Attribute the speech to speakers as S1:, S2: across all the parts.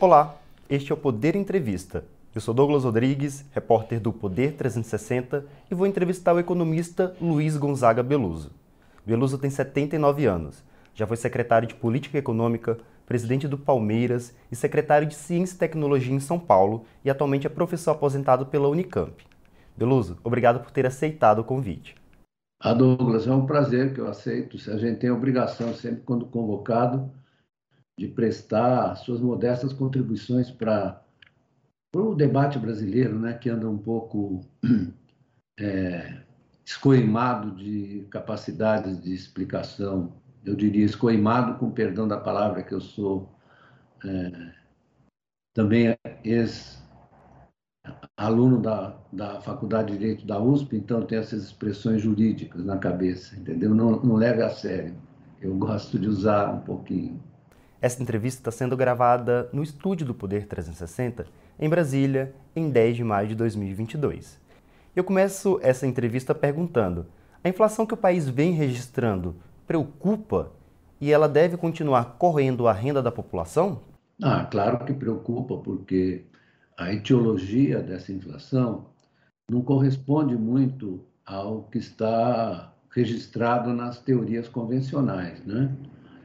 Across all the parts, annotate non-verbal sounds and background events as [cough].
S1: Olá, este é o Poder Entrevista. Eu sou Douglas Rodrigues, repórter do Poder 360 e vou entrevistar o economista Luiz Gonzaga Beluso. Beluso tem 79 anos, já foi secretário de Política Econômica, presidente do Palmeiras e secretário de Ciência e Tecnologia em São Paulo e atualmente é professor aposentado pela Unicamp. Beluso, obrigado por ter aceitado o convite.
S2: Ah, Douglas, é um prazer que eu aceito. A gente tem obrigação, sempre quando convocado, de prestar suas modestas contribuições para o debate brasileiro, né, que anda um pouco [clears throat] é, escoimado de capacidades de explicação. Eu diria escoimado, com perdão da palavra, que eu sou é, também ex-aluno da, da Faculdade de Direito da USP, então tenho essas expressões jurídicas na cabeça, entendeu? Não, não leve a sério. Eu gosto de usar um pouquinho.
S1: Esta entrevista está sendo gravada no estúdio do Poder 360, em Brasília, em 10 de maio de 2022. Eu começo essa entrevista perguntando: a inflação que o país vem registrando preocupa e ela deve continuar correndo a renda da população?
S2: Ah, claro que preocupa, porque a etiologia dessa inflação não corresponde muito ao que está registrado nas teorias convencionais, né?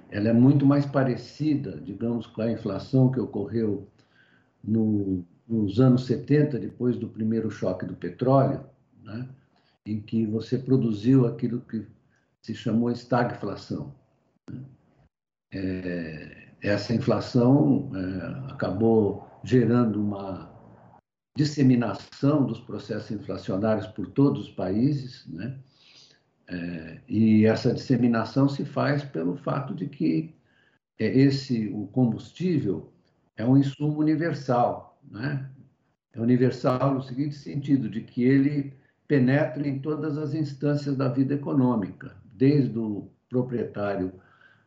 S2: Ela é muito mais parecida, digamos, com a inflação que ocorreu no, nos anos 70, depois do primeiro choque do petróleo, né? em que você produziu aquilo que se chamou estagflação. Né? É, essa inflação é, acabou gerando uma disseminação dos processos inflacionários por todos os países, né? É, e essa disseminação se faz pelo fato de que é, esse o combustível é um insumo universal, né? É universal no seguinte sentido, de que ele penetra em todas as instâncias da vida econômica, desde o proprietário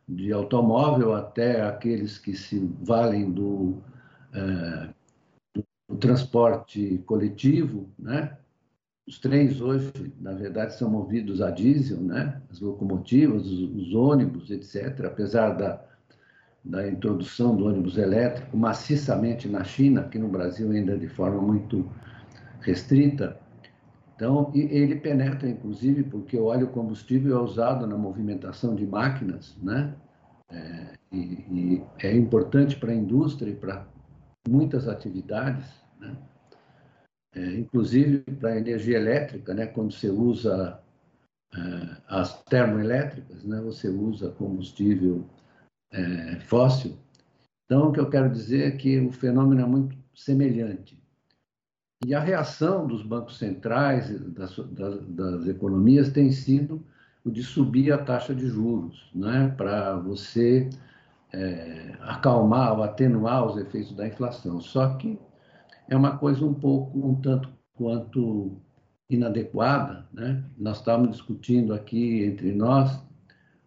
S2: de automóvel até aqueles que se valem do, é, do transporte coletivo, né? Os trens hoje, na verdade, são movidos a diesel, né? As locomotivas, os, os ônibus, etc. Apesar da, da introdução do ônibus elétrico maciçamente na China, aqui no Brasil ainda de forma muito restrita. Então, ele penetra, inclusive, porque o óleo combustível é usado na movimentação de máquinas, né? É, e, e é importante para a indústria e para muitas atividades, né? É, inclusive para energia elétrica, né, quando você usa é, as termoelétricas, né, você usa combustível é, fóssil. Então, o que eu quero dizer é que o fenômeno é muito semelhante. E a reação dos bancos centrais, das, das, das economias, tem sido o de subir a taxa de juros, né, para você é, acalmar ou atenuar os efeitos da inflação. Só que é uma coisa um pouco, um tanto quanto inadequada. Né? Nós estávamos discutindo aqui entre nós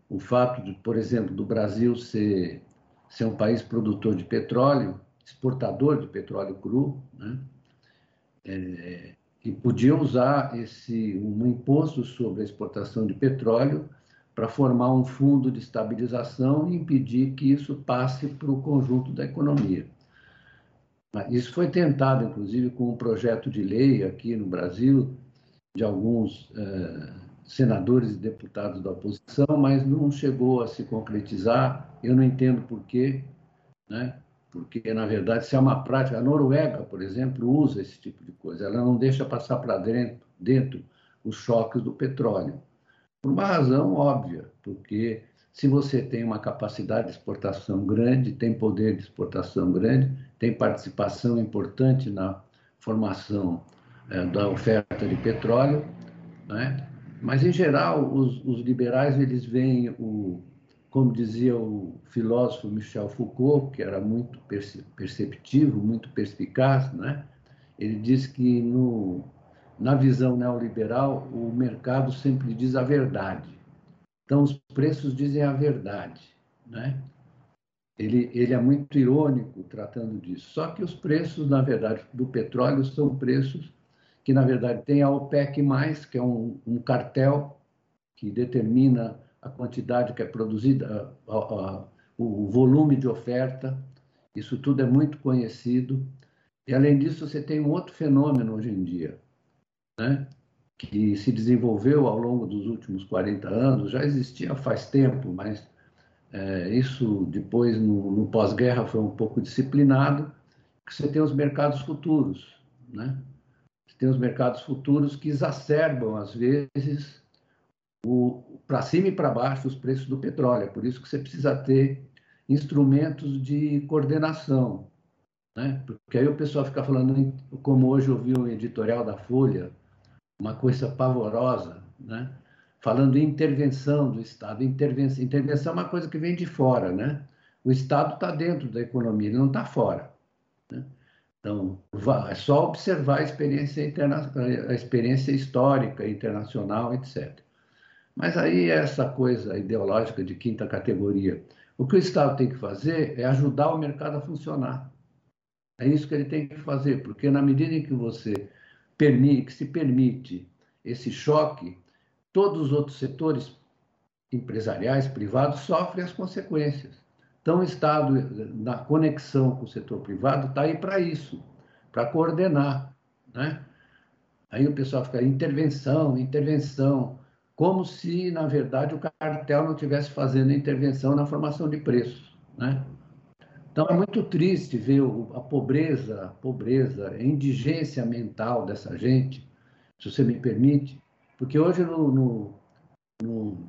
S2: o fato de, por exemplo, do Brasil ser, ser um país produtor de petróleo, exportador de petróleo cru, né? É, e podia usar esse um imposto sobre a exportação de petróleo para formar um fundo de estabilização e impedir que isso passe para o conjunto da economia. Isso foi tentado, inclusive, com um projeto de lei aqui no Brasil, de alguns eh, senadores e deputados da oposição, mas não chegou a se concretizar. Eu não entendo por quê, né? porque, na verdade, se é uma prática. A Noruega, por exemplo, usa esse tipo de coisa, ela não deixa passar para dentro, dentro os choques do petróleo. Por uma razão óbvia, porque se você tem uma capacidade de exportação grande, tem poder de exportação grande, tem participação importante na formação é, da oferta de petróleo, né? mas em geral os, os, liberais eles veem o, como dizia o filósofo Michel Foucault, que era muito perceptivo, muito perspicaz, né? ele diz que no, na visão neoliberal o mercado sempre diz a verdade então, os preços dizem a verdade. Né? Ele, ele é muito irônico tratando disso. Só que os preços, na verdade, do petróleo são preços que, na verdade, tem a OPEC, que é um, um cartel que determina a quantidade que é produzida, a, a, o volume de oferta, Isso tudo é muito conhecido. E, além disso, você tem um outro fenômeno hoje em dia, né? que se desenvolveu ao longo dos últimos 40 anos, já existia faz tempo, mas é, isso depois, no, no pós-guerra, foi um pouco disciplinado, que você tem os mercados futuros. Né? Você tem os mercados futuros que exacerbam, às vezes, para cima e para baixo os preços do petróleo. É por isso que você precisa ter instrumentos de coordenação. Né? Porque aí o pessoal fica falando, como hoje eu vi um editorial da Folha, uma coisa pavorosa, né? Falando em intervenção do Estado. Intervenção, intervenção é uma coisa que vem de fora. Né? O Estado está dentro da economia, ele não está fora. Né? Então, é só observar a experiência, interna... a experiência histórica, internacional, etc. Mas aí essa coisa ideológica de quinta categoria. O que o Estado tem que fazer é ajudar o mercado a funcionar. É isso que ele tem que fazer, porque na medida em que você permite, que se permite esse choque, todos os outros setores empresariais, privados, sofrem as consequências. Então, o Estado, na conexão com o setor privado, está aí para isso, para coordenar. Né? Aí o pessoal fica, intervenção, intervenção como se, na verdade, o cartel não estivesse fazendo intervenção na formação de preços. Né? Então, é muito triste ver a pobreza, a pobreza, a indigência mental dessa gente, se você me permite, porque hoje no, no, no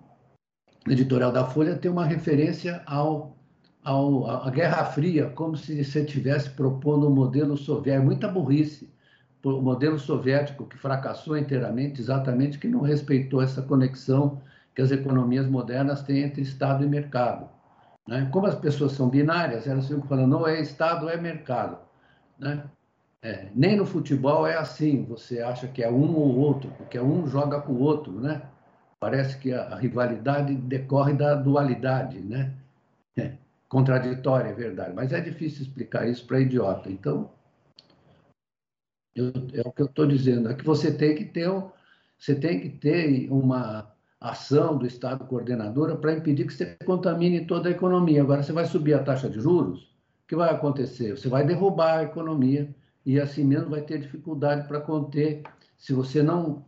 S2: editorial da Folha tem uma referência ao, ao, à Guerra Fria, como se você estivesse propondo um modelo soviético. É muita burrice o modelo soviético que fracassou inteiramente, exatamente que não respeitou essa conexão que as economias modernas têm entre Estado e mercado. Né? Como as pessoas são binárias, elas ficam falando, ou é Estado é mercado. Né? É, nem no futebol é assim, você acha que é um ou outro, porque um joga com o outro, né? Parece que a, rivalidade decorre da dualidade, né? É, contraditória, é verdade, mas é difícil explicar isso para idiota. Então, eu, é o que eu estou dizendo, é que você tem que ter, você tem que ter uma ação do Estado coordenadora para impedir que você contamine toda a economia. Agora, você vai subir a taxa de juros, o que vai acontecer? Você vai derrubar a economia e assim mesmo vai ter dificuldade para conter. Se você não,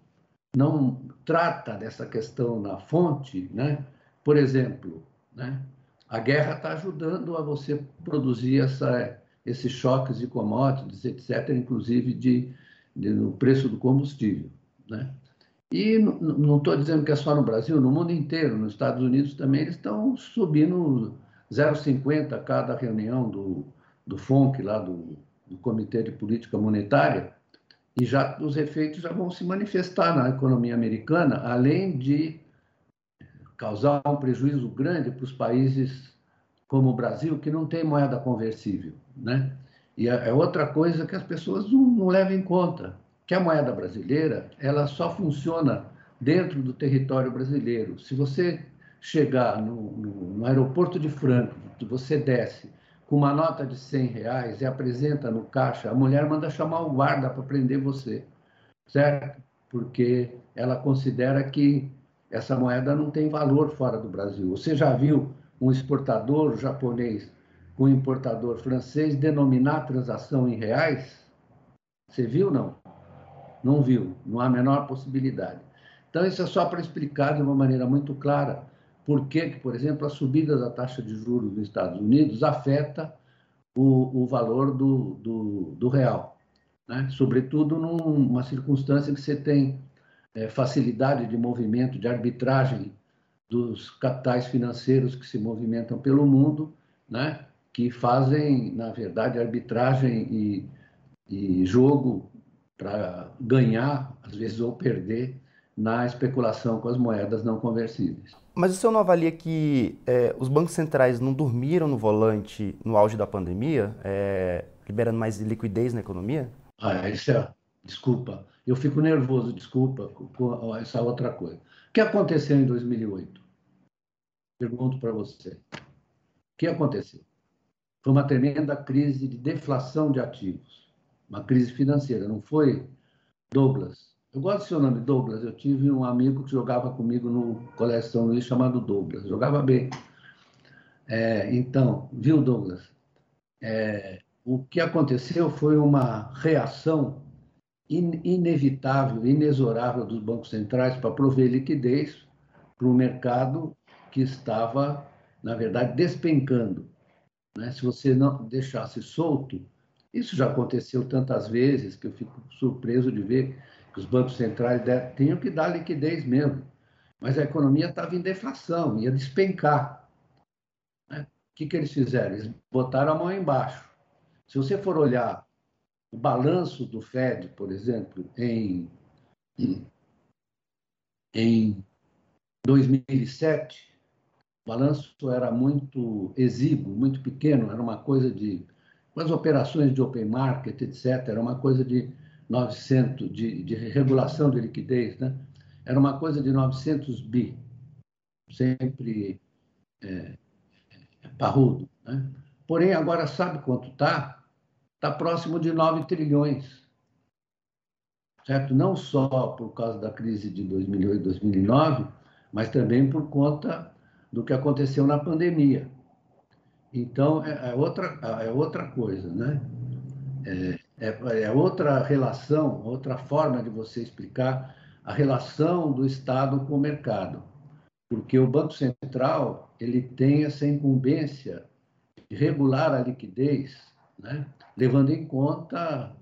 S2: não trata dessa questão na fonte, né? por exemplo, né? a guerra está ajudando a você produzir essa esses choques de commodities, etc., inclusive de, de, no preço do combustível. Né? E não estou dizendo que é só no Brasil, no mundo inteiro, nos Estados Unidos também, eles estão subindo 0,50 cada reunião do, do FONC, lá do, do Comitê de Política Monetária, e já os efeitos já vão se manifestar na economia americana, além de causar um prejuízo grande para os países como o Brasil, que não tem moeda conversível. Né? E é, é outra coisa que as pessoas não, não levam em conta, que a moeda brasileira ela só funciona dentro do território brasileiro. Se você chegar no, no, no aeroporto de Frankfurt, você desce com uma nota de 100 reais e apresenta no caixa, a mulher manda chamar o guarda para prender você, certo? Porque ela considera que essa moeda não tem valor fora do Brasil. Você já viu um exportador japonês com um importador francês denominar a transação em reais? Você viu não? Não viu, não há a menor possibilidade. Então, isso é só para explicar de uma maneira muito clara por que, por exemplo, a subida da taxa de juros nos Estados Unidos afeta o, o valor do, do, do real. Né? Sobretudo numa circunstância que você tem é, facilidade de movimento, de arbitragem dos capitais financeiros que se movimentam pelo mundo, né? que fazem, na verdade, arbitragem e, e jogo para ganhar, às vezes, ou perder na especulação com as moedas não conversíveis.
S1: Mas o senhor não avalia que é, os bancos centrais não dormiram no volante no auge da pandemia, é, liberando mais liquidez na economia?
S2: Ah, isso é, desculpa, eu fico nervoso, desculpa, com essa outra coisa. O que aconteceu em 2008? Pergunto para você. O que aconteceu? Foi uma tremenda crise de deflação de ativos, uma crise financeira, não foi, Douglas? Eu gosto do seu nome, Douglas. Eu tive um amigo que jogava comigo no Colégio São Luís chamado Douglas, jogava bem. É, então, viu, Douglas? é, o que aconteceu foi uma reação in, inevitável, inexorável dos bancos centrais para prover liquidez para o mercado que estava, na verdade, despencando. Né? Se você não deixasse solto, isso já aconteceu tantas vezes que eu fico surpreso de ver os bancos centrais tinham que dar liquidez mesmo. Mas a economia estava em deflação, ia despencar. Né? O que, que eles fizeram? Eles botaram a mão embaixo. Se você for olhar o balanço do Fed, por exemplo, em, em 2007, o balanço era muito exíguo, muito pequeno, era uma coisa de. as operações de open market, etc., era uma coisa de 900, de, de regulação de liquidez, né? era uma coisa de 900 bi, sempre é, é, parrudo. Né? Porém, agora sabe quanto está? Está próximo de 9 trilhões. Certo? Não só por causa da crise de 2008 e 2009, mas também por conta do que aconteceu na pandemia. Então, é, é outra, é outra coisa, né? É, é, é, outra relação, outra forma de você explicar a relação do Estado com o mercado. Porque o Banco Central ele tem essa incumbência de regular a liquidez, né? levando em conta,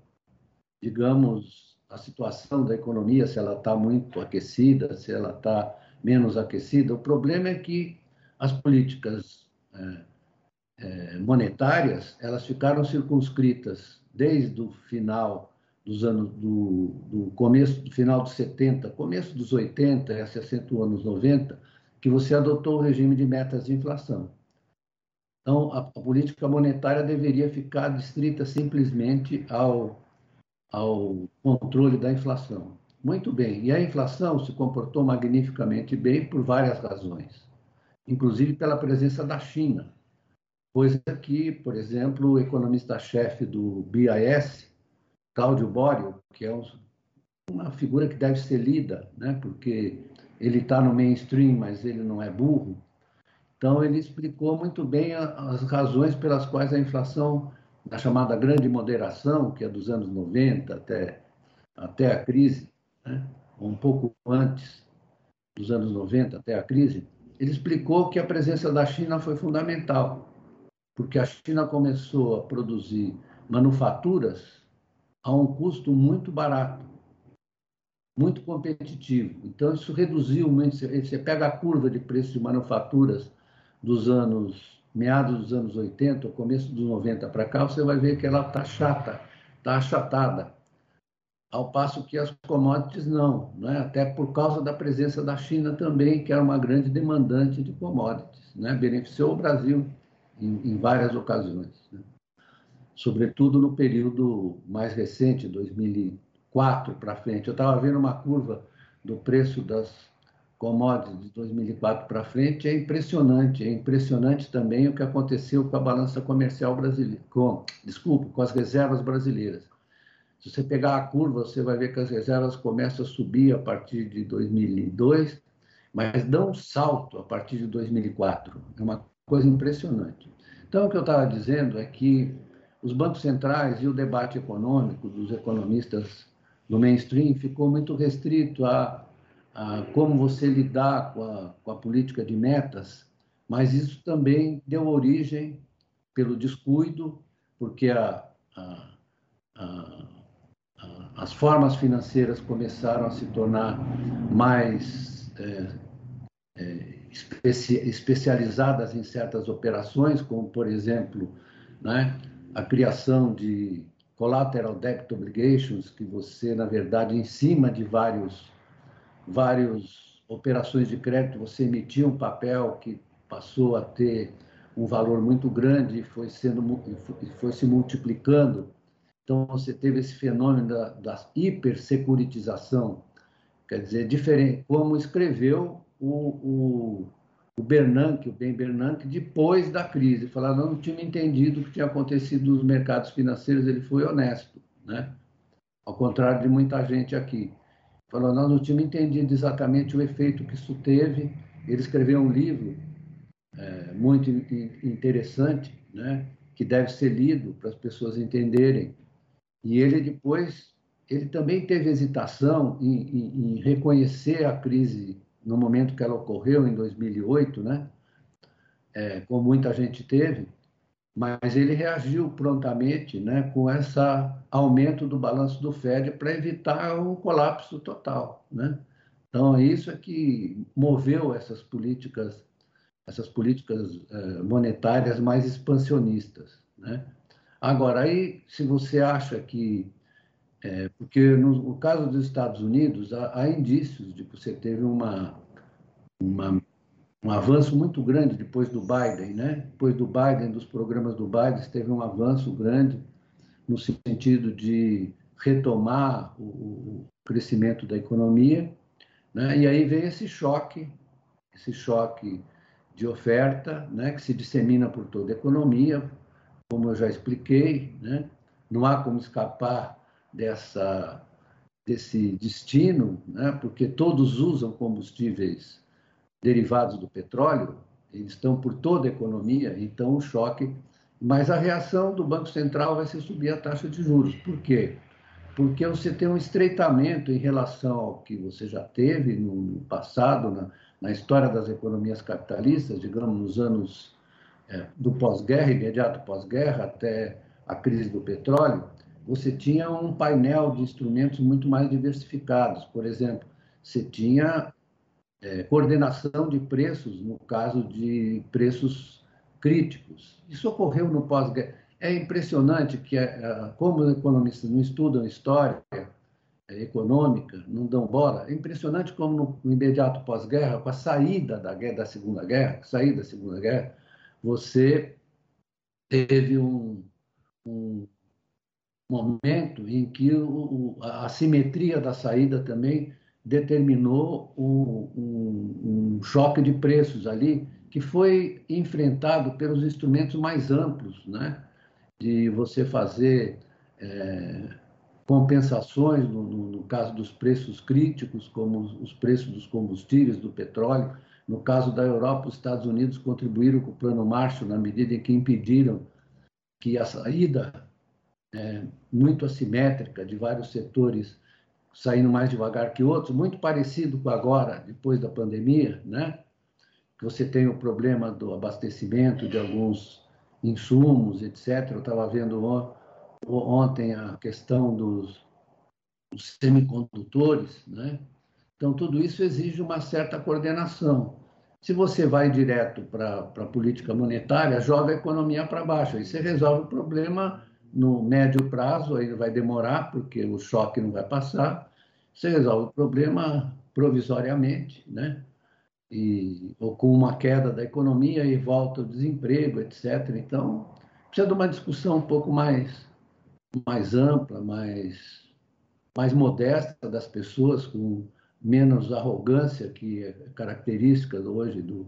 S2: digamos, a situação da economia, se ela está muito aquecida, se ela está menos aquecida. O problema é que as políticas é, é, monetárias elas ficaram circunscritas desde o final dos anos do, do começo do final dos 70, começo dos 80 e se acentuou nos 90, que você adotou o regime de metas de inflação. Então, a, a política monetária deveria ficar distrita simplesmente ao, ao controle da inflação. Muito bem, e a inflação se comportou magnificamente bem por várias razões inclusive pela presença da China, coisa que, por exemplo, o economista-chefe do BIS, Cláudio Borio, que é uma figura que deve ser lida, né? porque ele está no mainstream, mas ele não é burro. Então, ele explicou muito bem as razões pelas quais a inflação, na chamada grande moderação, que é dos anos 90 até, até a crise, né? um pouco antes dos anos 90 até a crise, ele explicou que a presença da China foi fundamental, porque a China começou a produzir manufaturas a um custo muito barato, muito competitivo. Então, isso reduziu muito. Você pega a curva de preço de manufaturas dos anos, meados dos anos 80, começo dos 90 para cá, você vai ver que ela está chata, está achatada ao passo que as commodities não, né? até por causa da presença da China também, que era uma grande demandante de commodities, né? beneficiou o Brasil em, em várias ocasiões, né? sobretudo no período mais recente, 2004 para frente. Eu estava vendo uma curva do preço das commodities de 2004 para frente, é impressionante, é impressionante também o que aconteceu com a balança comercial brasileira, com, desculpa, com as reservas brasileiras se você pegar a curva, você vai ver que as reservas começam a subir a partir de 2002, mas dão um salto a partir de 2004. É uma coisa impressionante. Então, o que eu estava dizendo é que os bancos centrais e o debate econômico dos economistas do mainstream ficou muito restrito a, a como você lidar com a, com a política de metas, mas isso também deu origem, pelo descuido, porque a, a, a as formas financeiras começaram a se tornar mais é, é, especi especializadas em certas operações, como, por exemplo, né, a criação de collateral debt obligations, que você, na verdade, em cima de vários, vários operações de crédito, você emitia um papel que passou a ter um valor muito grande e foi, sendo, foi se multiplicando. Então, você teve esse fenômeno da, da hipersecuritização, quer dizer, diferente, como escreveu o, o, o Bernanke, o Ben Bernanke, depois da crise. Falar, não, não tinha entendido o que tinha acontecido nos mercados financeiros, ele foi honesto, né? Ao contrário de muita gente aqui. Falou, nós não tínhamos entendido exatamente o efeito que isso teve. Ele escreveu um livro é, muito interessante, né? que deve ser lido para as pessoas entenderem. E ele depois, ele também teve hesitação em, em, em reconhecer a crise no momento que ela ocorreu, em 2008, né? É, como muita gente teve, mas ele reagiu prontamente né, com esse aumento do balanço do Fed para evitar um colapso total. Né? Então, isso é que moveu essas políticas essas políticas eh, monetárias mais expansionistas. Né? Agora, aí, se você acha que. É, porque no, no, caso dos Estados Unidos, há, há, indícios de que você teve uma, uma, um avanço muito grande depois do Biden, né? Depois do Biden, dos programas do Biden, teve um avanço grande no sentido de retomar o, o crescimento da economia, né? E aí vem esse choque, esse choque de oferta, né, que se dissemina por toda a economia, como eu já expliquei, né? não há como escapar dessa, desse destino, né? porque todos usam combustíveis derivados do petróleo, eles estão por toda a economia, então o choque. Mas a reação do Banco Central vai ser subir a taxa de juros. Por quê? Porque você tem um estreitamento em relação ao que você já teve no passado, na, na história das economias capitalistas, digamos, nos anos é, do pós-guerra, imediato pós-guerra, até a crise do petróleo, você tinha um painel de instrumentos muito mais diversificados. Por exemplo, você tinha é, coordenação de preços, no caso de preços críticos. Isso ocorreu no pós-guerra. É impressionante que, é, como os economistas não estudam história, econômica, não dão bola. É impressionante como no, imediato pós-guerra, com a saída da, guerra, da Segunda Guerra, saída da Segunda Guerra, você teve um, um momento em que o, a simetria da saída também determinou um, um, um, choque de preços ali que foi enfrentado pelos instrumentos mais amplos, né? De você fazer é, compensações, no, no, caso dos preços críticos, como os preços dos combustíveis, do petróleo. No caso da Europa, os Estados Unidos contribuíram com o Plano Marshall na medida em que impediram que a saída é, muito assimétrica de vários setores saindo mais devagar que outros, muito parecido com agora, depois da pandemia, né? que você tem o problema do abastecimento de alguns insumos, etc. Eu estava vendo ontem a questão dos, dos semicondutores, né? Então, tudo isso exige uma certa coordenação. Se você vai direto para a política monetária, joga a economia para baixo. Aí você resolve o problema no médio prazo, aí vai demorar, porque o choque não vai passar. Você resolve o problema provisoriamente, né? E, ou com uma queda da economia e volta o desemprego, etc. Então, precisa de uma discussão um pouco mais mais ampla, mais, mais modesta das pessoas, com menos arrogância, que é característica hoje do,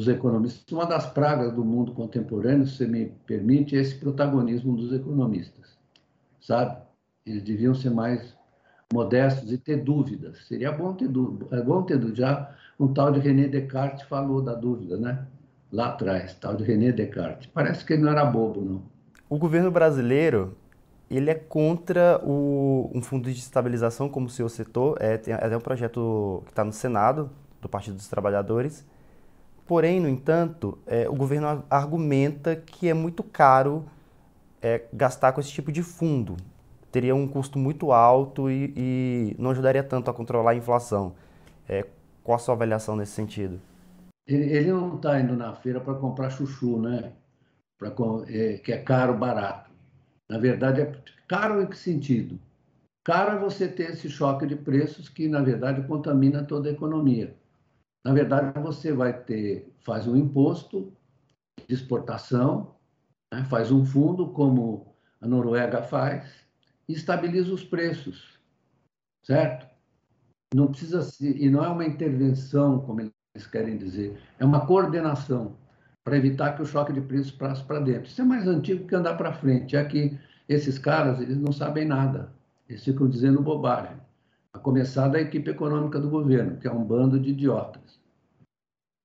S2: dos economistas. Uma das pragas do mundo contemporâneo, se me permite, é esse protagonismo dos economistas, sabe? Eles deviam ser mais modestos e ter dúvidas. Seria bom ter dúvida. É bom ter dúvida. Já um tal de René Descartes falou da dúvida, né? Lá atrás, tal de René Descartes. Parece que ele não era bobo, não.
S1: O governo brasileiro ele é contra o, um fundo de estabilização, como o senhor citou, é, tem até um projeto que está no Senado, do Partido dos Trabalhadores. Porém, no entanto, é, o governo argumenta que é muito caro é, gastar com esse tipo de fundo. Teria um custo muito alto e, e não ajudaria tanto a controlar a inflação. É, qual a sua avaliação nesse sentido?
S2: Ele, ele não está indo na feira para comprar chuchu, né? Pra, é, que é caro, barato. Na verdade, é caro em que sentido? Caro é você ter esse choque de preços que, na verdade, contamina toda a economia. Na verdade, você vai ter, faz um imposto de exportação, né? faz um fundo, como a Noruega faz, e estabiliza os preços, certo? Não precisa ser, e não é uma intervenção, como eles querem dizer, é uma coordenação para evitar que o choque de preços passe para dentro. Isso é mais antigo que andar para frente, é que esses caras eles não sabem nada, eles ficam dizendo bobagem. A começar da equipe econômica do governo, que é um bando de idiotas.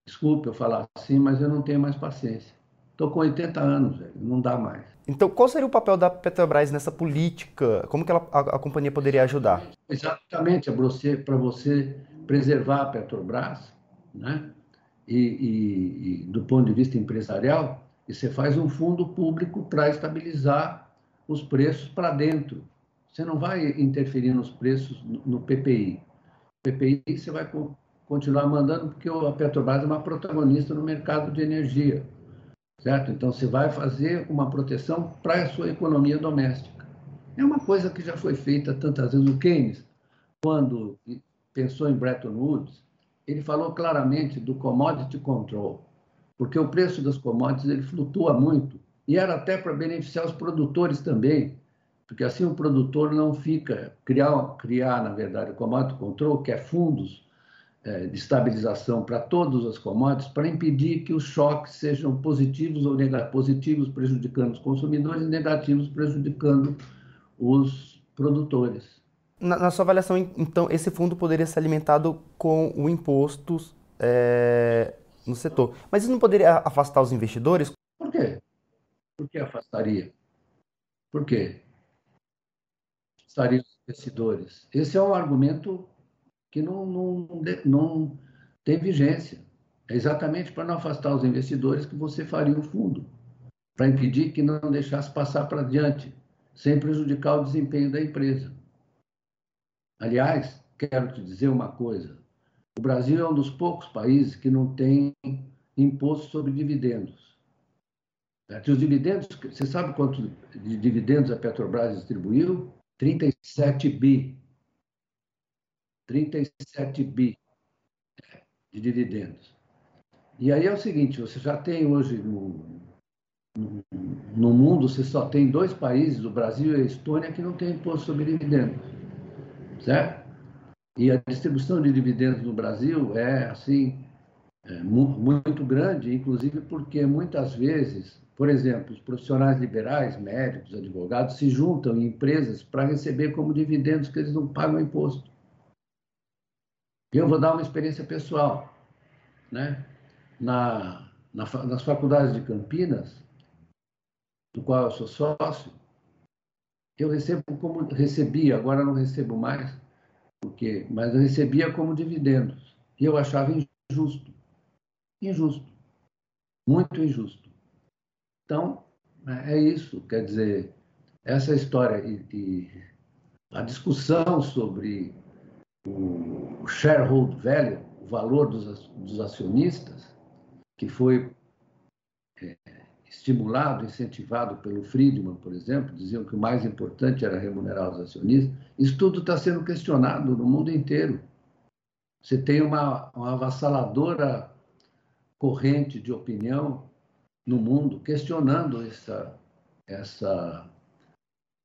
S2: Desculpe eu falar assim, mas eu não tenho mais paciência. Estou com 80 anos, velho, não dá mais.
S1: Então, qual seria o papel da Petrobras nessa política? Como que ela, a, a, companhia poderia ajudar?
S2: Exatamente, para você, preservar a Petrobras, né? E, e, e, do ponto de vista empresarial, você faz um fundo público para estabilizar os preços para dentro. Você não vai interferir nos preços no PPI. PPI você vai continuar mandando porque a Petrobras é uma protagonista no mercado de energia, certo? Então você vai fazer uma proteção para a sua economia doméstica. É uma coisa que já foi feita tantas vezes. O Keynes, quando pensou em Bretton Woods, ele falou claramente do commodity control, porque o preço das commodities ele flutua muito e era até para beneficiar os produtores também, porque assim o produtor não fica criar criar na verdade o commodity control, que é fundos é, de estabilização para todas as commodities, para impedir que os choques sejam positivos ou negativos, positivos prejudicando os consumidores e negativos prejudicando os produtores.
S1: Na, na, sua avaliação, então, esse fundo poderia ser alimentado com o imposto é, no setor. Mas isso não poderia afastar os investidores?
S2: Por quê? Por que afastaria? Por quê? Afastaria os investidores. Esse é um argumento que não, não, não tem vigência. É exatamente para não afastar os investidores que você faria o fundo, para impedir que não deixasse passar para diante, sem prejudicar o desempenho da empresa. Aliás, quero te dizer uma coisa: o Brasil é um dos poucos países que não tem imposto sobre dividendos. Os dividendos, você sabe quanto de dividendos a Petrobras distribuiu? 37 bi. 37 bi de dividendos. E aí é o seguinte, você já tem hoje no, no, no mundo, você só tem dois países, o Brasil e a Estônia, que não tem imposto sobre dividendos certo? E a distribuição de dividendos no Brasil é, assim, é, muito grande, inclusive porque muitas vezes, por exemplo, os profissionais liberais, médicos, advogados, se juntam em empresas para receber como dividendos que eles não pagam imposto. Eu vou dar uma experiência pessoal. Né? Na, na, nas faculdades de Campinas, do qual eu sou sócio, eu recebo como recebia, agora não recebo mais, porque, mas eu recebia como dividendos. E eu achava injusto. Injusto. Muito injusto. Então, é isso. Quer dizer, essa história e, e a discussão sobre o shareholder value, o valor dos, dos acionistas, que foi é, estimulado, incentivado pelo Friedman, por exemplo, diziam que o mais importante era remunerar os acionistas. Isso tudo está sendo questionado no mundo inteiro. Você tem uma, uma avassaladora corrente de opinião no mundo questionando essa, essa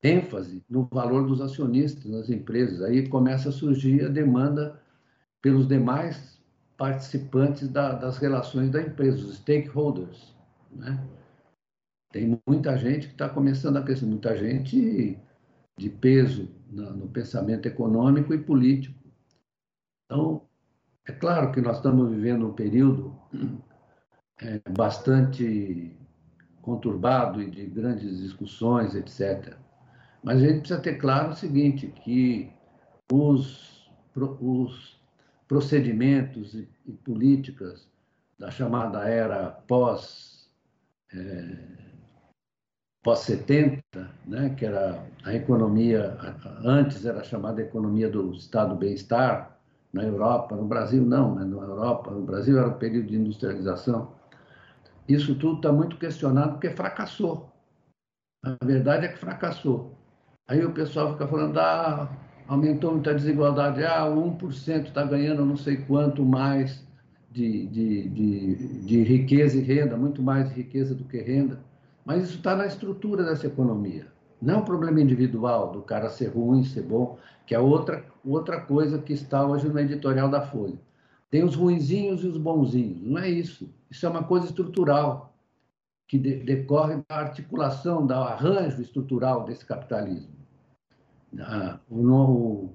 S2: ênfase no valor dos acionistas nas empresas. Aí começa a surgir a demanda pelos demais participantes da, das relações da empresa, os stakeholders. Né? Tem muita gente que está começando a crescer, muita gente de peso no pensamento econômico e político. Então, é claro que nós estamos vivendo um período é, bastante conturbado e de grandes discussões, etc. Mas a gente precisa ter claro o seguinte, que os, os procedimentos e, e políticas da chamada era pós é, pós-70, né, que era a economia, antes era chamada economia do Estado bem-estar, na Europa, no Brasil não, né, na Europa, no Brasil era o período de industrialização. Isso tudo está muito questionado porque fracassou. A verdade é que fracassou. Aí o pessoal fica falando, ah, aumentou muita desigualdade, ah, 1% está ganhando não sei quanto mais de, de, de, de riqueza e renda, muito mais de riqueza do que renda. Mas isso está na estrutura dessa economia. Não é um problema individual do cara ser ruim, ser bom, que é outra, outra coisa que está hoje no editorial da Folha. Tem os ruinzinhos e os bonzinhos. Não é isso. Isso é uma coisa estrutural, que de, decorre da articulação, do arranjo estrutural desse capitalismo. Ah, o,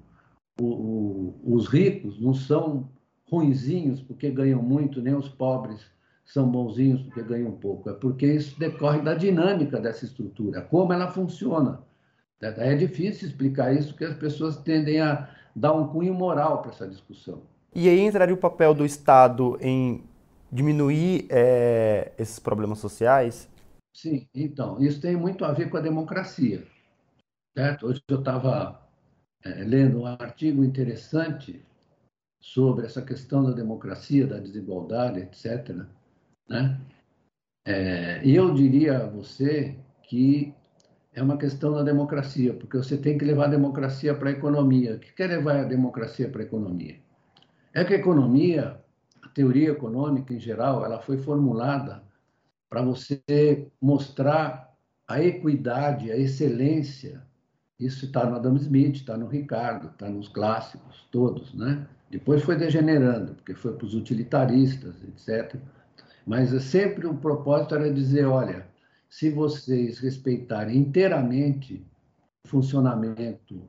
S2: o, o, os ricos não são ruinzinhos porque ganham muito, nem os pobres são bonzinhos porque ganham pouco, é porque isso decorre da dinâmica dessa estrutura, como ela funciona. É difícil explicar isso porque as pessoas tendem a dar um cunho moral para essa discussão.
S1: E aí entraria o papel do Estado em diminuir é, esses problemas sociais?
S2: Sim, então, isso tem muito a ver com a democracia. Certo? Hoje eu estava é, lendo um artigo interessante sobre essa questão da democracia, da desigualdade, etc. Né? É, eu diria a você que é uma questão da democracia, porque você tem que levar a democracia para a economia. O que quer levar a democracia para a economia? É que a economia, a teoria econômica em geral, ela foi formulada para você mostrar a equidade, a excelência. Isso está no Adam Smith, está no Ricardo, está nos clássicos todos, né? Depois foi degenerando, porque foi para os utilitaristas, etc. Mas é sempre o propósito era dizer, olha, se vocês respeitarem inteiramente o funcionamento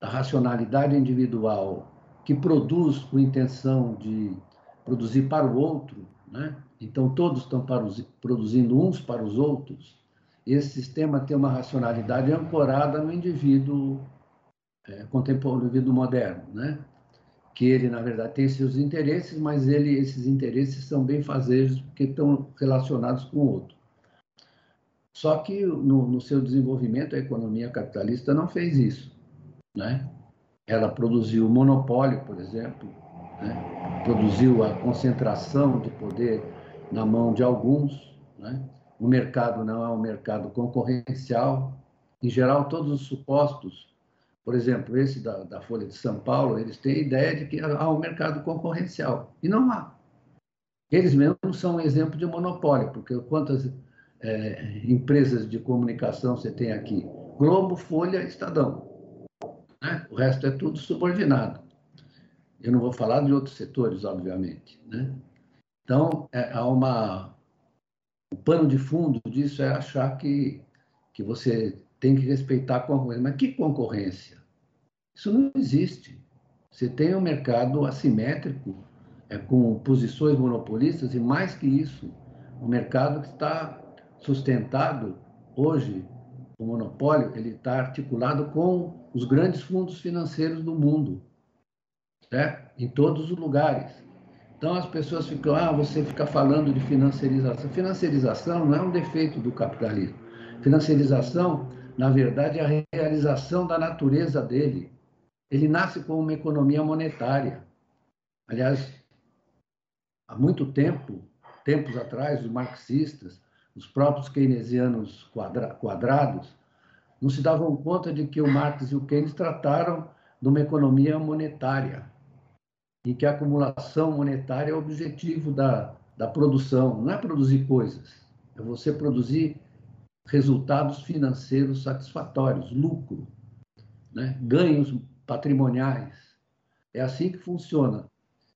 S2: da racionalidade individual que produz com intenção de produzir para o outro, né? então todos estão produzindo uns para os outros, esse sistema tem uma racionalidade ancorada no indivíduo é, contemporâneo, no indivíduo moderno, né? que ele, na verdade, tem seus interesses, mas ele, esses interesses são bem fazejos porque estão relacionados com o outro. Só que no, no, seu desenvolvimento, a economia capitalista não fez isso. Né? Ela produziu monopólio, por exemplo, né? produziu a concentração de poder na mão de alguns. Né? O mercado não é um mercado concorrencial. Em geral, todos os supostos, por exemplo, esse da, da Folha de São Paulo, eles têm a ideia de que há um mercado concorrencial. E não há. Eles mesmos são um exemplo de monopólio, porque quantas é, empresas de comunicação você tem aqui? Globo, Folha, Estadão. Né? O resto é tudo subordinado. Eu não vou falar de outros setores, obviamente. Né? Então, é, há uma. O pano de fundo disso é achar que, que você tem que respeitar a concorrência. Mas que concorrência? Isso não existe. Você tem um mercado assimétrico, é, com posições monopolistas, e mais que isso, um mercado que está sustentado hoje, o monopólio, ele está articulado com os grandes fundos financeiros do mundo, certo? em todos os lugares. Então as pessoas ficam, ah, você fica falando de financiarização. Financiarização não é um defeito do capitalismo. Financiarização, na verdade, é a realização da natureza dele. Ele nasce com uma economia monetária. Aliás, há muito tempo, tempos atrás, os marxistas os próprios keynesianos quadra quadrados, não se davam conta de que o Marx e o Keynes trataram de uma economia monetária, em que a acumulação monetária é o objetivo da, da produção, não é produzir coisas, é você produzir resultados financeiros satisfatórios, lucro, né? ganhos patrimoniais. É assim que funciona.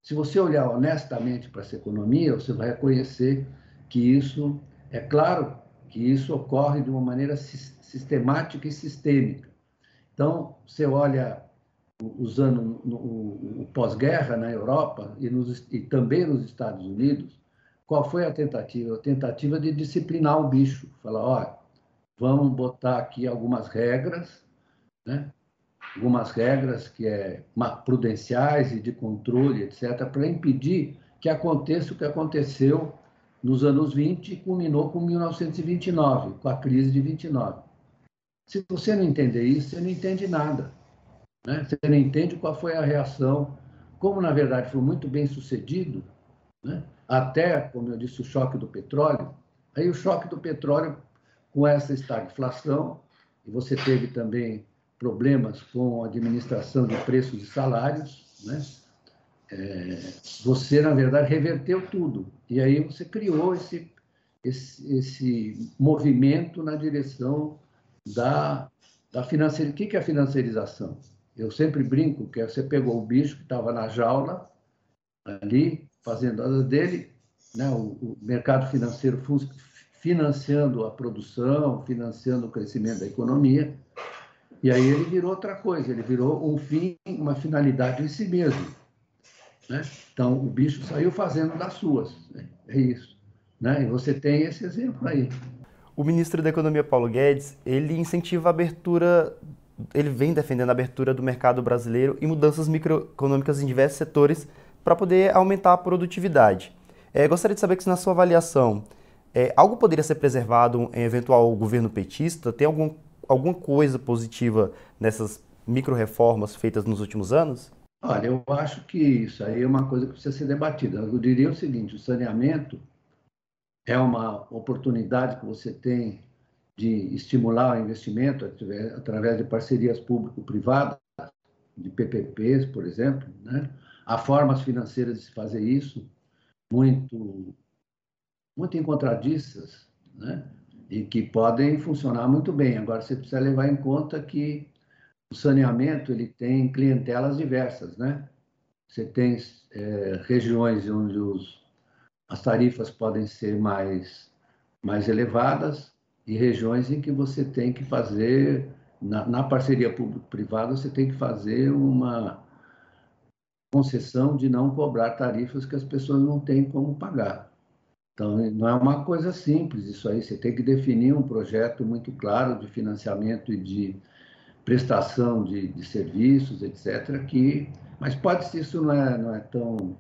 S2: Se você olhar honestamente para essa economia, você vai reconhecer que isso é claro que isso ocorre de uma maneira sistemática e sistêmica. Então, você olha usando o pós-guerra na Europa e, nos, e, também nos Estados Unidos, qual foi a tentativa? A tentativa de disciplinar o bicho. Falar, olha, vamos botar aqui algumas regras, né? algumas regras que é prudenciais e de controle, etc., para impedir que aconteça o que aconteceu nos anos 20 e culminou com 1929, com a crise de 29. Se você não entender isso, você não entende nada. Né? Você não entende qual foi a reação, como na verdade foi muito bem sucedido, né? até, como eu disse, o choque do petróleo. Aí o choque do petróleo com essa estagflação, e você teve também problemas com a administração de preços e salários, né? é, você, na verdade, reverteu tudo. E aí você criou esse, esse, esse movimento na direção da, da financiarização. O que é a financiarização? Eu sempre brinco que você pegou o bicho que estava na jaula, ali, fazendo asas dele, né, o, o mercado financeiro financiando a produção, financiando o crescimento da economia, e aí ele virou outra coisa, ele virou um fim, uma finalidade em si mesmo. Né? Então, o bicho saiu fazendo das suas. Né? É isso. Né? E você tem esse exemplo aí.
S1: O ministro da Economia, Paulo Guedes, ele incentiva a abertura, ele vem defendendo a abertura do mercado brasileiro e mudanças microeconômicas em diversos setores para poder aumentar a produtividade. É, gostaria de saber que, na sua avaliação, é, algo poderia ser preservado em eventual governo petista? Tem algum, alguma coisa positiva nessas micro-reformas feitas nos últimos anos?
S2: Olha, eu acho que isso aí é uma coisa que precisa ser debatida. Eu diria o seguinte: o saneamento é uma oportunidade que você tem de estimular o investimento através de parcerias público-privadas, de PPPs, por exemplo. Né? Há formas financeiras de se fazer isso, muito, muito encontradiças, né? e que podem funcionar muito bem. Agora, você precisa levar em conta que o saneamento ele tem clientelas diversas, né? Você tem é, regiões onde os as tarifas podem ser mais, mais elevadas e regiões em que você tem que fazer, na, na parceria público-privada, você tem que fazer uma concessão de não cobrar tarifas que as pessoas não têm como pagar. Então, não é uma coisa simples isso aí, você tem que definir um projeto muito claro de financiamento e de prestação de, de serviços, etc., que, mas pode ser isso não é, não é tão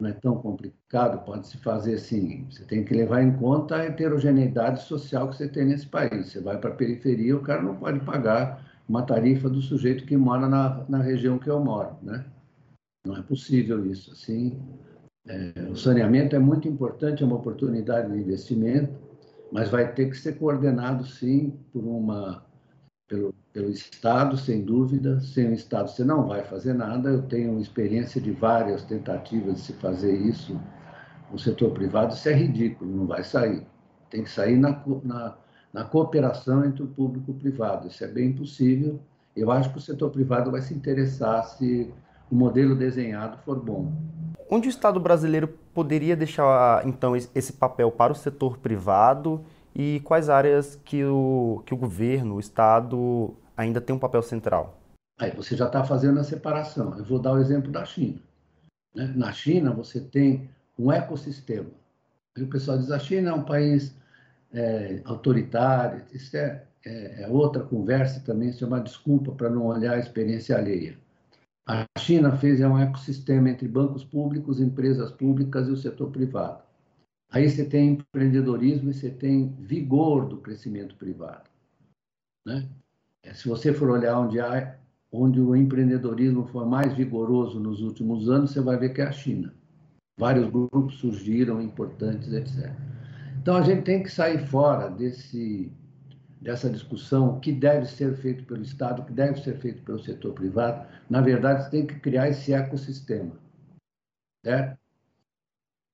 S2: não é tão complicado, pode se fazer assim. Você tem que levar em conta a heterogeneidade social que você tem nesse país. Você vai para a periferia, o cara não pode pagar uma tarifa do sujeito que mora na, na região que eu moro, né? Não é possível isso. Assim, é, o saneamento é muito importante, é uma oportunidade de investimento, mas vai ter que ser coordenado, sim, por uma pelo, pelo Estado, sem dúvida. Sem o Estado você não vai fazer nada. Eu tenho experiência de várias tentativas de se fazer isso no setor privado. Isso é ridículo, não vai sair. Tem que sair na, na, na cooperação entre o público e o privado. Isso é bem impossível. Eu acho que o setor privado vai se interessar se o modelo desenhado for bom.
S1: Onde o Estado brasileiro poderia deixar, então, esse papel para o setor privado e quais áreas que o, que o governo, o Estado, ainda tem um papel central?
S2: Aí você já está fazendo a separação. Eu vou dar o exemplo da China. Né? Na China, você tem um ecossistema. E o pessoal diz: a China é um país é, autoritário. Isso é, é, é, outra conversa também. Isso é uma desculpa para não olhar a experiência alheia. A China fez é um ecossistema entre bancos públicos, empresas públicas e o setor privado. Aí você tem empreendedorismo e você tem vigor do crescimento privado. Né? É, se você for olhar onde, há, onde o empreendedorismo foi mais vigoroso nos últimos anos, você vai ver que é a China. Vários grupos surgiram importantes, etc. Então a gente tem que sair fora desse, dessa discussão o que deve ser feito pelo Estado, o que deve ser feito pelo setor privado. Na verdade, você tem que criar esse ecossistema. Certo?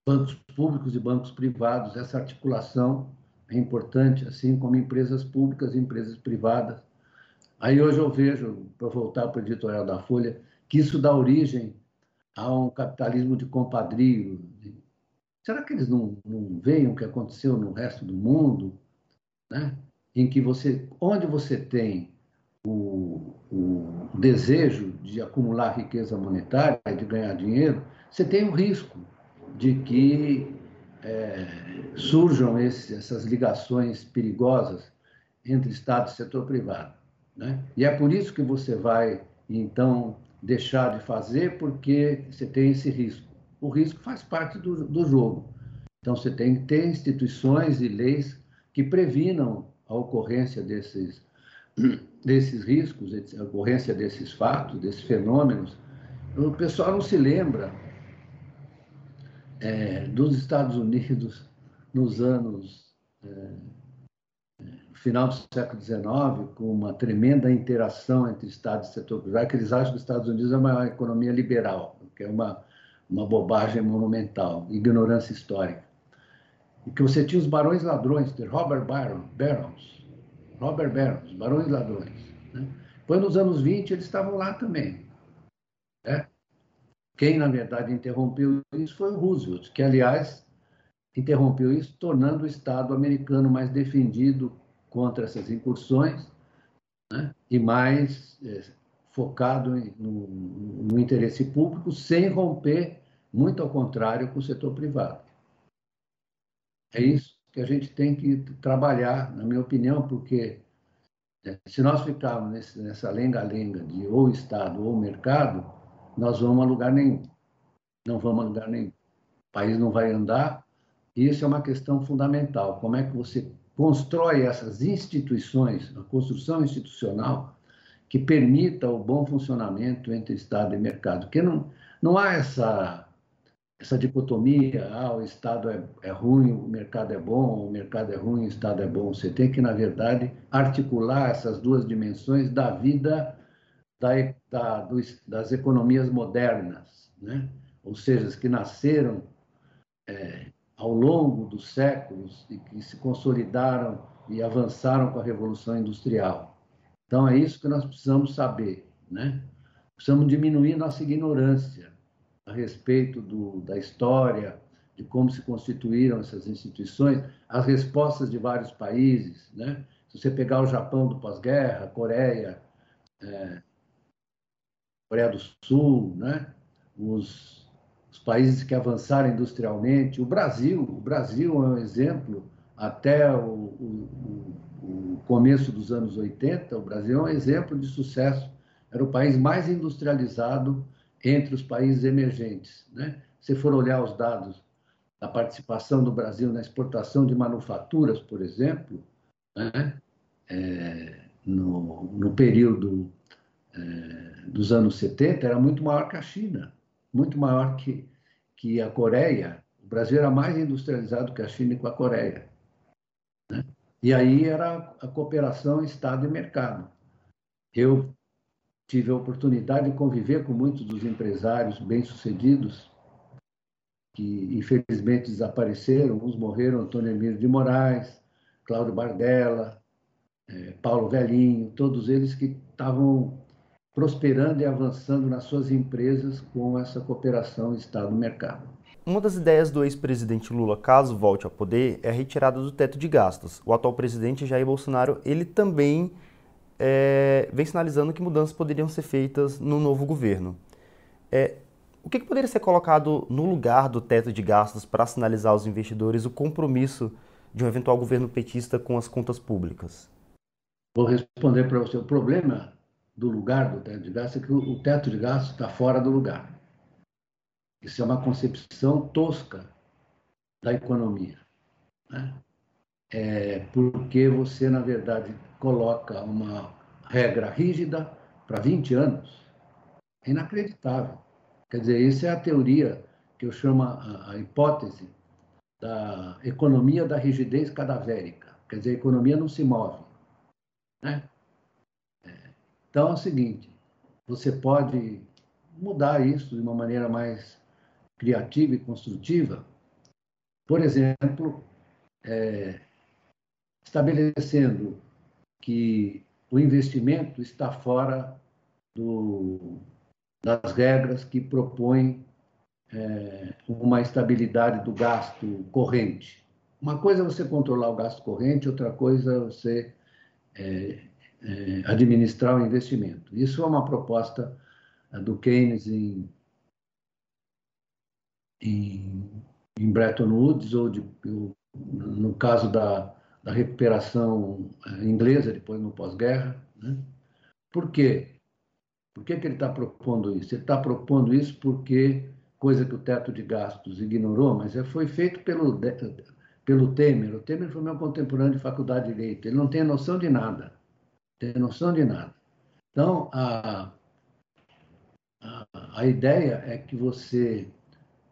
S2: Bancos públicos e bancos privados. Essa articulação é importante, assim como empresas públicas e empresas privadas. Aí hoje eu vejo, para voltar para o editorial da Folha, que isso dá origem a um capitalismo de compadrio. Será que eles não, não veem o que aconteceu no resto do mundo? Né? Em que você, onde você tem o, o desejo de acumular riqueza monetária, de ganhar dinheiro, você tem o risco de que é, surjam essas ligações perigosas entre Estado e setor privado. Né? E é por isso que você vai, então, deixar de fazer, porque você tem esse risco. O risco faz parte do, do jogo. Então, você tem que ter instituições e leis que previnam a ocorrência desses, [clears throat] desses riscos, a ocorrência desses fatos, desses fenômenos. O pessoal não se lembra é, dos Estados Unidos nos anos é, final do século XIX, com uma tremenda interação entre Estado e setor privado, que eles acham que os Estados Unidos é uma economia liberal, que é uma, uma bobagem monumental, ignorância histórica. E que você tinha os barões ladrões, de Robert Baron, Barons, Robert Barons, barões ladrões. Né? Depois, nos anos 20, eles estavam lá também. Quem, na verdade, interrompeu isso foi Roosevelt, que, aliás, interrompeu isso, tornando o Estado americano mais defendido contra essas incursões né? e mais é, focado no, no interesse público, sem romper, muito ao contrário, com o setor privado. É isso que a gente tem que trabalhar, na minha opinião, porque é, se nós ficarmos nessa lenga-lenga de ou Estado ou mercado, nós vamos a lugar nenhum. Não vamos a lugar nenhum. O país não vai andar. E isso é uma questão fundamental. Como é que você constrói essas instituições, a construção institucional que permita o bom funcionamento entre Estado e mercado? Porque não, não há essa essa dicotomia, ah, o Estado é, é, ruim, o mercado é bom, o mercado é ruim, o Estado é bom. Você tem que, na verdade, articular essas duas dimensões da vida da, da, dos, das economias modernas, né? ou seja, que nasceram é, ao longo dos séculos e que se consolidaram e avançaram com a Revolução Industrial. Então, é isso que nós precisamos saber. Né? Precisamos diminuir nossa ignorância a respeito do, da história, de como se constituíram essas instituições, as respostas de vários países. Né? Se você pegar o Japão do pós-guerra, Coreia, é, Coreia do Sul, né? os, os países que avançaram industrialmente, o Brasil, o Brasil é um exemplo, até o, o, o começo dos anos 80, o Brasil é um exemplo de sucesso. Era o país mais industrializado entre os países emergentes. Né? Se for olhar os dados da participação do Brasil na exportação de manufaturas, por exemplo, né? é, no, no, período é, dos anos 70, era muito maior que a China, muito maior que, que a Coreia. O Brasil era mais industrializado que a China e com a Coreia. Né? E aí era a cooperação Estado e mercado. Eu tive a oportunidade de conviver com muitos dos empresários bem-sucedidos que infelizmente desapareceram, uns morreram, Antônio Emílio de Moraes, Cláudio Bardella, é, Paulo Velhinho, todos eles que estavam prosperando e avançando nas suas empresas com essa cooperação Estado-mercado.
S1: Uma das ideias do ex-presidente Lula, caso volte ao poder, é a retirada do teto de gastos. O atual presidente Jair Bolsonaro, ele também é, vem sinalizando que mudanças poderiam ser feitas no novo governo. É, o que, que, poderia ser colocado no lugar do teto de gastos para sinalizar aos investidores o compromisso de um eventual governo petista com as contas públicas?
S2: Vou responder para você. O problema do lugar do teto de gastos é que o teto de gastos está fora do lugar. Isso é uma concepção tosca da economia. Né? É porque você, na verdade, coloca uma regra rígida para 20 anos. É inacreditável. Quer dizer, isso é a teoria que eu chamo a, a hipótese da economia da rigidez cadavérica. Quer dizer, a economia não se move. Né? Então é o seguinte: você pode mudar isso de uma maneira mais criativa e construtiva. Por exemplo, é, estabelecendo que o investimento está fora do, das regras que propõem é, uma estabilidade do gasto corrente. Uma coisa é você controlar o gasto corrente, outra coisa é você é, é, administrar o investimento. Isso é uma proposta é, do Keynes em, em, em Bretton Woods, ou de, no caso da, da recuperação eh, inglesa depois no pós-guerra. Né? Por quê? Por que, que ele está propondo isso? Ele está propondo isso porque, coisa que o teto de gastos ignorou, mas é, foi feito pelo, pelo Temer. O Temer foi meu contemporâneo de faculdade de Direito. Ele não tem noção de nada. Tem noção de nada. Então, a, a, a ideia é que você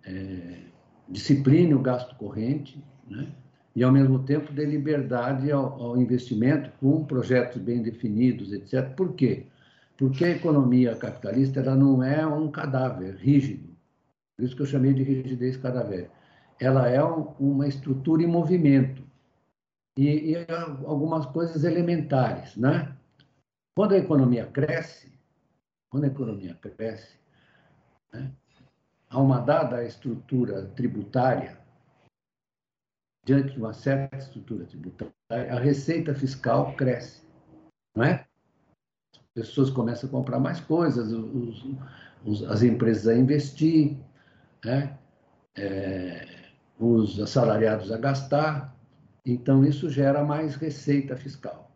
S2: é, discipline o gasto corrente, né? e, ao mesmo tempo, dê liberdade ao, ao investimento com projetos bem definidos, etc. Por quê? Porque a economia capitalista ela não é um cadáver rígido, por isso que eu chamei de rigidez cadavérica. Ela é um, uma estrutura em movimento e, e, algumas coisas elementares, né? Quando a economia cresce, quando a economia cresce, né, há uma dada estrutura tributária diante de uma certa estrutura tributária, a receita fiscal cresce, não é? As pessoas começam a comprar mais coisas, os, os, as empresas a investir, né? É, os assalariados a gastar, então isso gera mais receita fiscal.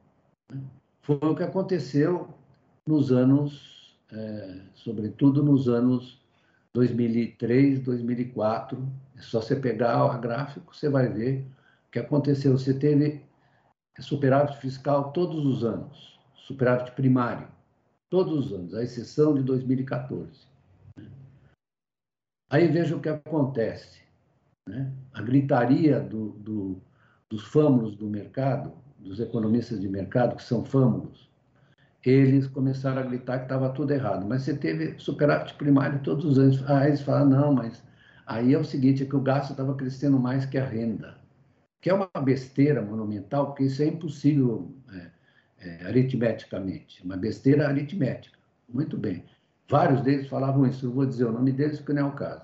S2: Né? Foi o que aconteceu nos anos, é, sobretudo nos anos 2003, 2004. É só você pegar o gráfico, você vai ver o que aconteceu. Você teve superávit fiscal todos os anos, superávit primário, todos os anos, à exceção de 2014. Aí veja o que acontece. Né? A gritaria do, do, dos fâmulos do mercado, dos economistas de mercado, que são fâmulos, eles começaram a gritar que estava tudo errado. Mas você teve superávit primário todos os anos. Ah, eles falam, não, mas aí é o seguinte, é que o gasto estava crescendo mais que a renda. Que é uma besteira monumental, porque isso é impossível é, é, aritmeticamente. Uma besteira aritmética. Muito bem. Vários deles falavam isso, eu vou dizer o nome deles porque não é o caso.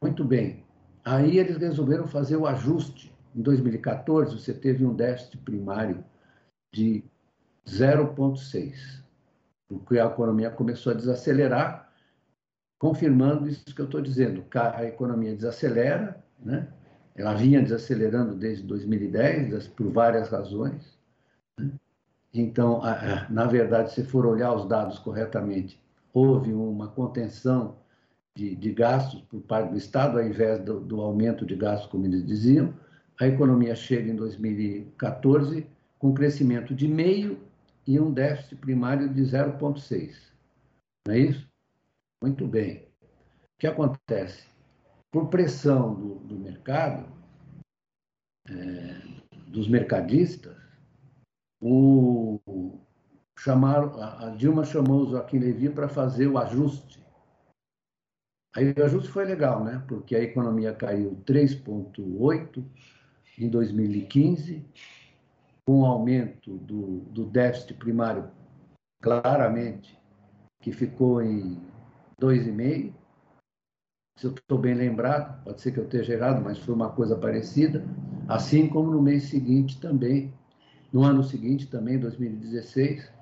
S2: Muito bem. Aí eles resolveram fazer o ajuste. Em 2014, você teve um déficit primário de 0,6, porque a economia começou a desacelerar, confirmando isso que eu estou dizendo. A economia desacelera, né? ela vinha desacelerando desde 2010, por várias razões. Né? Então, na verdade, se for olhar os dados corretamente, houve uma contenção de, de gastos por parte do Estado, ao invés do, do, aumento de gastos, como eles diziam. A economia chega em 2014 com crescimento de meio e um déficit primário de 0,6. Não é isso? Muito bem. O que acontece? Por pressão do, do mercado, é, dos mercadistas, o, chamaram, a Dilma chamou o Joaquim Levy para fazer o ajuste. Aí o ajuste foi legal, né? Porque a economia caiu 3,8 em 2015, com o aumento do, do déficit primário claramente, que ficou em 2,5. Se eu estou bem lembrado, pode ser que eu esteja errado, mas foi uma coisa parecida. Assim como no mês seguinte também, no ano seguinte também, 2016,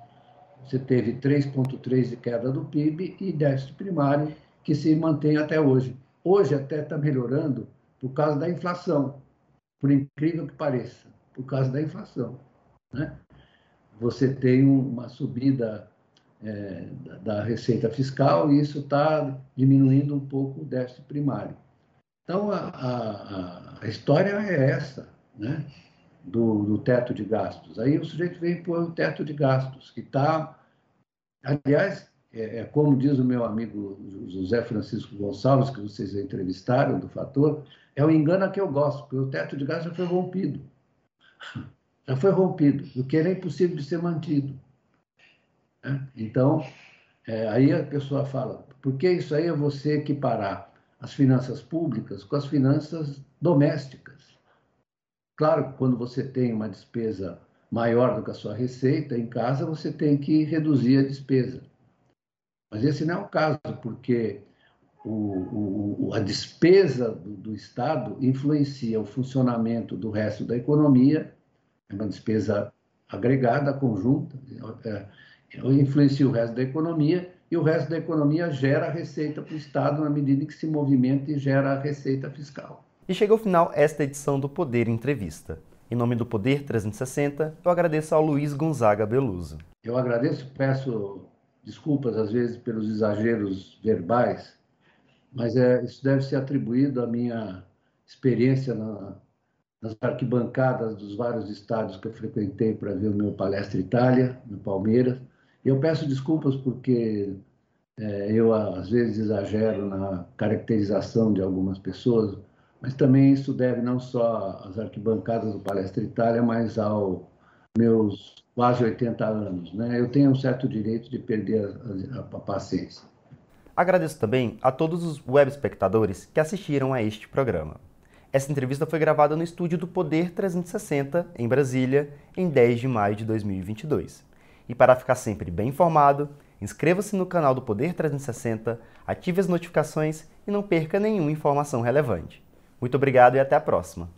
S2: você teve 3,3% de queda do PIB e déficit primário que se mantém até hoje. Hoje até está melhorando por causa da inflação, por incrível que pareça, por causa da inflação. Né? Você tem uma subida é, da receita fiscal e isso está diminuindo um pouco o déficit primário. Então, a, a, a história é essa, né? do, do teto de gastos. Aí o sujeito vem pôr o teto de gastos, que está. Aliás, é, é, como diz o meu amigo José Francisco Gonçalves, que vocês entrevistaram, do Fator, é o engano que eu gosto, porque o teto de gastos já foi rompido. Já foi rompido, o que era impossível de ser mantido. Né? Então, é, aí a pessoa fala, por que isso aí é você equiparar as finanças públicas com as finanças domésticas? Claro que quando você tem uma despesa maior do que a sua receita em casa, você tem que reduzir a despesa. Mas esse não é o caso, porque o, o, a despesa do, do, Estado influencia o funcionamento do resto da economia, é uma despesa agregada, conjunta, é, influencia o resto da economia, e o resto da economia gera receita para o Estado na medida em que se movimenta e gera receita fiscal.
S1: E chega ao final esta edição do Poder Entrevista. Em nome do Poder 360, eu agradeço ao Luiz Gonzaga Beluso.
S2: Eu agradeço, peço desculpas às vezes pelos exageros verbais, mas é, isso deve ser atribuído à minha experiência na, nas arquibancadas dos vários estados que eu frequentei para ver o meu palestra Itália, no Palmeiras. Eu peço desculpas porque é, eu às vezes exagero na caracterização de algumas pessoas, mas também isso deve não só às arquibancadas do Palestra Itália, mas aos meus quase 80 anos. Né? Eu tenho um certo direito de perder a, a, a paciência.
S1: Agradeço também a todos os web espectadores que assistiram a este programa. Essa entrevista foi gravada no estúdio do Poder 360, em Brasília, em 10 de maio de 2022. E para ficar sempre bem informado, inscreva-se no canal do Poder 360, ative as notificações e não perca nenhuma informação relevante. Muito obrigado e até a próxima!